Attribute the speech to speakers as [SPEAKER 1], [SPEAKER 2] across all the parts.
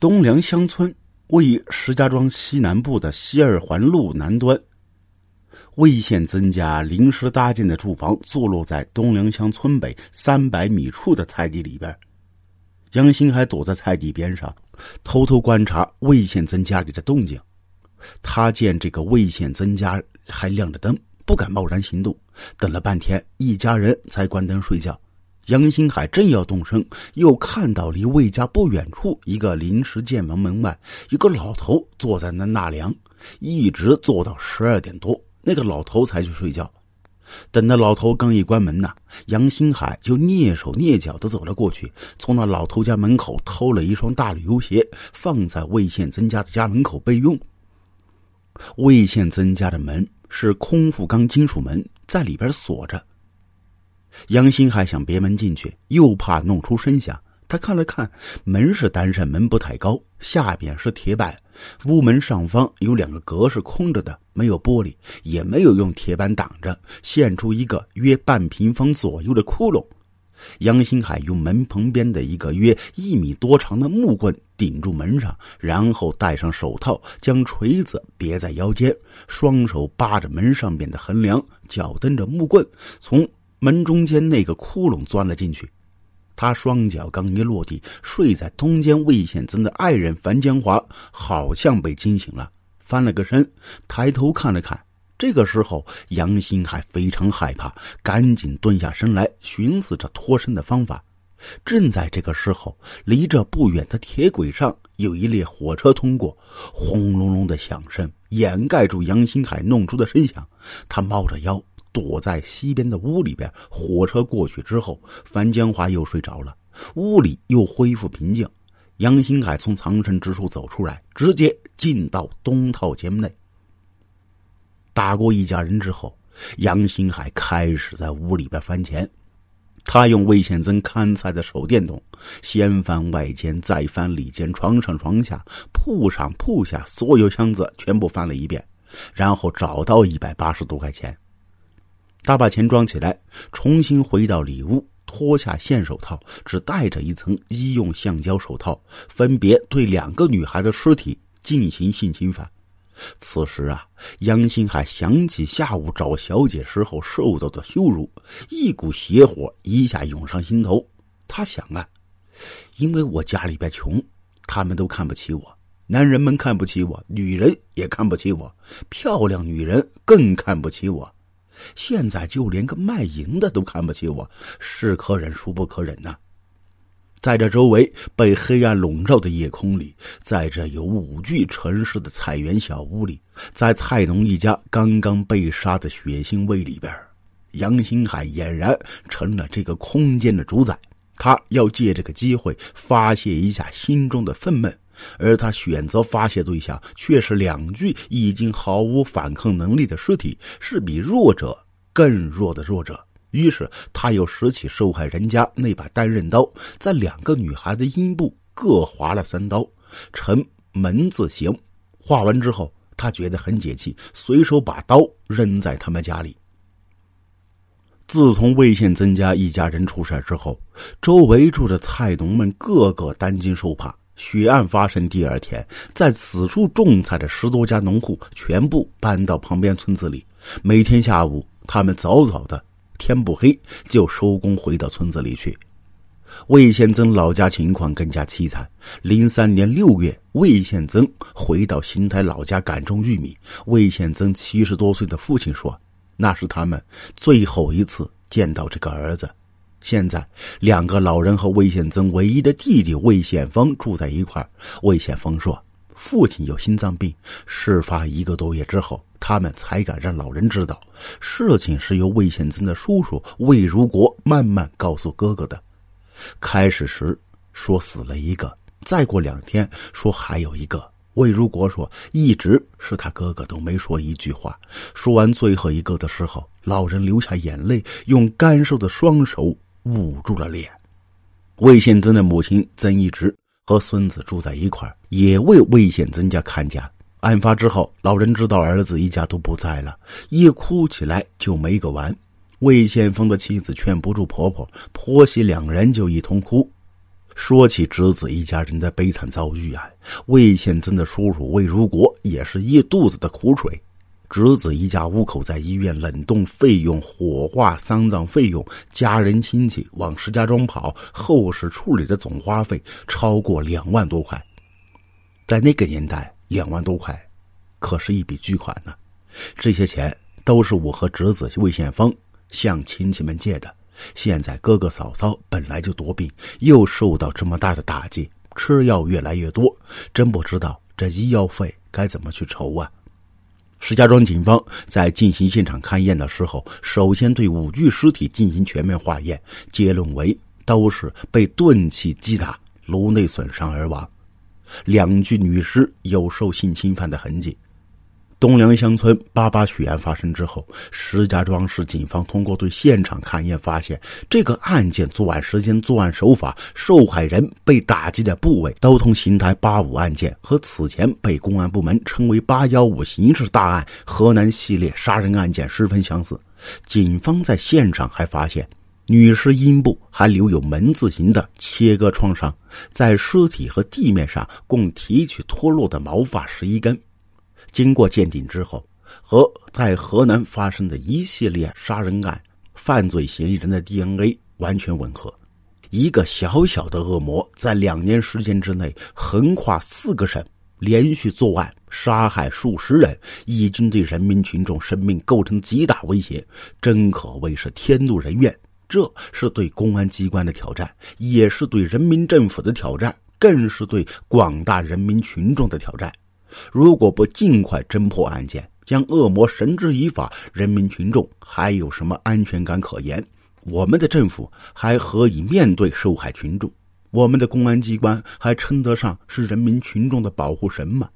[SPEAKER 1] 东梁乡村位于石家庄西南部的西二环路南端。魏县曾家临时搭建的住房坐落在东梁乡村北三百米处的菜地里边。杨新海躲在菜地边上，偷偷观察魏县曾家里的动静。他见这个魏县曾家还亮着灯，不敢贸然行动。等了半天，一家人才关灯睡觉。杨新海正要动身，又看到离魏家不远处一个临时建房门外，有个老头坐在那纳凉，一直坐到十二点多，那个老头才去睡觉。等那老头刚一关门呢，杨新海就蹑手蹑脚的走了过去，从那老头家门口偷了一双大旅游鞋，放在魏县曾家的家门口备用。魏县曾家的门是空腹钢金属门，在里边锁着。杨新海想别门进去，又怕弄出声响。他看了看，门是单扇门，不太高，下边是铁板。屋门上方有两个格是空着的，没有玻璃，也没有用铁板挡着，现出一个约半平方左右的窟窿。杨新海用门旁边的一个约一米多长的木棍顶住门上，然后戴上手套，将锤子别在腰间，双手扒着门上边的横梁，脚蹬着木棍从。门中间那个窟窿钻了进去，他双脚刚一落地，睡在东间魏显增的爱人樊江华好像被惊醒了，翻了个身，抬头看了看。这个时候，杨新海非常害怕，赶紧蹲下身来，寻思着脱身的方法。正在这个时候，离这不远的铁轨上有一列火车通过，轰隆隆的响声掩盖住杨新海弄出的声响。他猫着腰。躲在西边的屋里边，火车过去之后，樊江华又睡着了，屋里又恢复平静。杨新海从藏身之处走出来，直接进到东套间内。打过一家人之后，杨新海开始在屋里边翻钱。他用魏宪增看菜的手电筒，先翻外间，再翻里间，床上床下，铺上铺下，所有箱子全部翻了一遍，然后找到一百八十多块钱。他把钱装起来，重新回到里屋，脱下线手套，只戴着一层医用橡胶手套，分别对两个女孩的尸体进行性侵犯。此时啊，杨新海想起下午找小姐时候受到的羞辱，一股邪火一下涌上心头。他想啊，因为我家里边穷，他们都看不起我，男人们看不起我，女人也看不起我，漂亮女人更看不起我。现在就连个卖淫的都看不起我，是可忍孰不可忍呐！在这周围被黑暗笼罩的夜空里，在这有五具城市的菜园小屋里，在菜农一家刚刚被杀的血腥味里边，杨新海俨然成了这个空间的主宰。他要借这个机会发泄一下心中的愤懑。而他选择发泄对象却是两具已经毫无反抗能力的尸体，是比弱者更弱的弱者。于是他又拾起受害人家那把单刃刀，在两个女孩的阴部各划了三刀，呈门字形。划完之后，他觉得很解气，随手把刀扔在他们家里。自从魏县曾家一家人出事之后，周围住的菜农们个个担惊受怕。血案发生第二天，在此处种菜的十多家农户全部搬到旁边村子里。每天下午，他们早早的，天不黑就收工回到村子里去。魏宪增老家情况更加凄惨。零三年六月，魏宪增回到邢台老家赶种玉米。魏宪增七十多岁的父亲说：“那是他们最后一次见到这个儿子。”现在，两个老人和魏宪增唯一的弟弟魏宪峰住在一块魏宪峰说：“父亲有心脏病。事发一个多月之后，他们才敢让老人知道。事情是由魏宪增的叔叔魏如国慢慢告诉哥哥的。开始时说死了一个，再过两天说还有一个。魏如国说，一直是他哥哥都没说一句话。说完最后一个的时候，老人流下眼泪，用干瘦的双手。”捂住了脸。魏宪增的母亲曾一直和孙子住在一块也为魏宪增家看家。案发之后，老人知道儿子一家都不在了，一哭起来就没个完。魏宪峰的妻子劝不住婆婆，婆媳两人就一同哭。说起侄子一家人的悲惨遭遇啊，魏宪增的叔叔魏如国也是一肚子的苦水。侄子一家五口在医院冷冻费用、火化、丧葬费用、家人亲戚往石家庄跑、后事处理的总花费超过两万多块。在那个年代，两万多块可是一笔巨款呢。这些钱都是我和侄子魏宪峰向亲戚们借的。现在哥哥嫂嫂本来就多病，又受到这么大的打击，吃药越来越多，真不知道这医药费该怎么去筹啊！石家庄警方在进行现场勘验的时候，首先对五具尸体进行全面化验，结论为都是被钝器击打、颅内损伤而亡。两具女尸有受性侵犯的痕迹。东梁乡村八八血案发生之后，石家庄市警方通过对现场勘验发现，这个案件作案时间、作案手法、受害人被打击的部位，都同邢台八五案件和此前被公安部门称为“八幺五”刑事大案河南系列杀人案件十分相似。警方在现场还发现，女尸阴部还留有门字形的切割创伤，在尸体和地面上共提取脱落的毛发十一根。经过鉴定之后，和在河南发生的一系列杀人案犯罪嫌疑人的 DNA 完全吻合。一个小小的恶魔在两年时间之内横跨四个省，连续作案杀害数十人，已经对人民群众生命构成极大威胁，真可谓是天怒人怨。这是对公安机关的挑战，也是对人民政府的挑战，更是对广大人民群众的挑战。如果不尽快侦破案件，将恶魔绳之以法，人民群众还有什么安全感可言？我们的政府还何以面对受害群众？我们的公安机关还称得上是人民群众的保护神吗？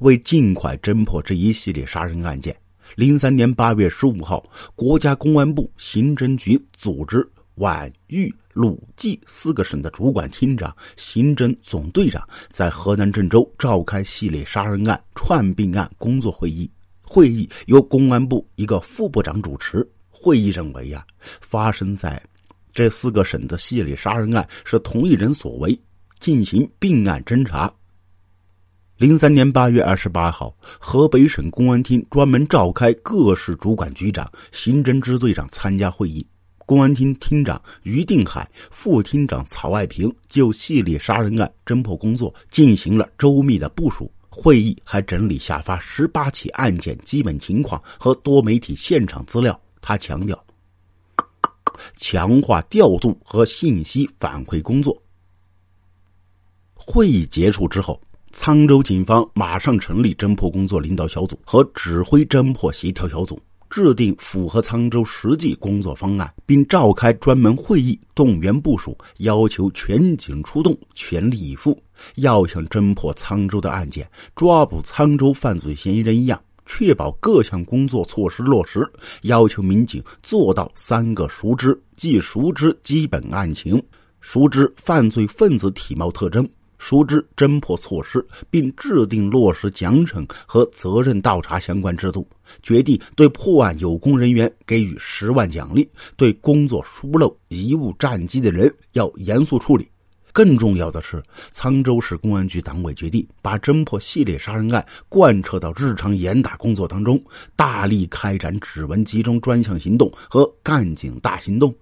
[SPEAKER 1] 为尽快侦破这一系列杀人案件，零三年八月十五号，国家公安部刑侦局组织皖豫。鲁冀四个省的主管厅长、刑侦总队长在河南郑州召开系列杀人案串并案工作会议。会议由公安部一个副部长主持。会议认为呀，发生在这四个省的系列杀人案是同一人所为，进行并案侦查。零三年八月二十八号，河北省公安厅专门召开各市主管局长、刑侦支队长参加会议。公安厅厅长于定海、副厅长曹爱平就系列杀人案侦破工作进行了周密的部署。会议还整理下发十八起案件基本情况和多媒体现场资料。他强调，强化调度和信息反馈工作。会议结束之后，沧州警方马上成立侦破工作领导小组和指挥侦破协调小组。制定符合沧州实际工作方案，并召开专门会议，动员部署，要求全警出动，全力以赴，要像侦破沧州的案件、抓捕沧州犯罪嫌疑人一样，确保各项工作措施落实。要求民警做到三个熟知，即熟知基本案情，熟知犯罪分子体貌特征。熟知侦破措施，并制定落实奖惩和责任倒查相关制度，决定对破案有功人员给予十万奖励，对工作疏漏、贻误战机的人要严肃处理。更重要的是，沧州市公安局党委决定把侦破系列杀人案贯彻到日常严打工作当中，大力开展指纹集中专项行动和干警大行动。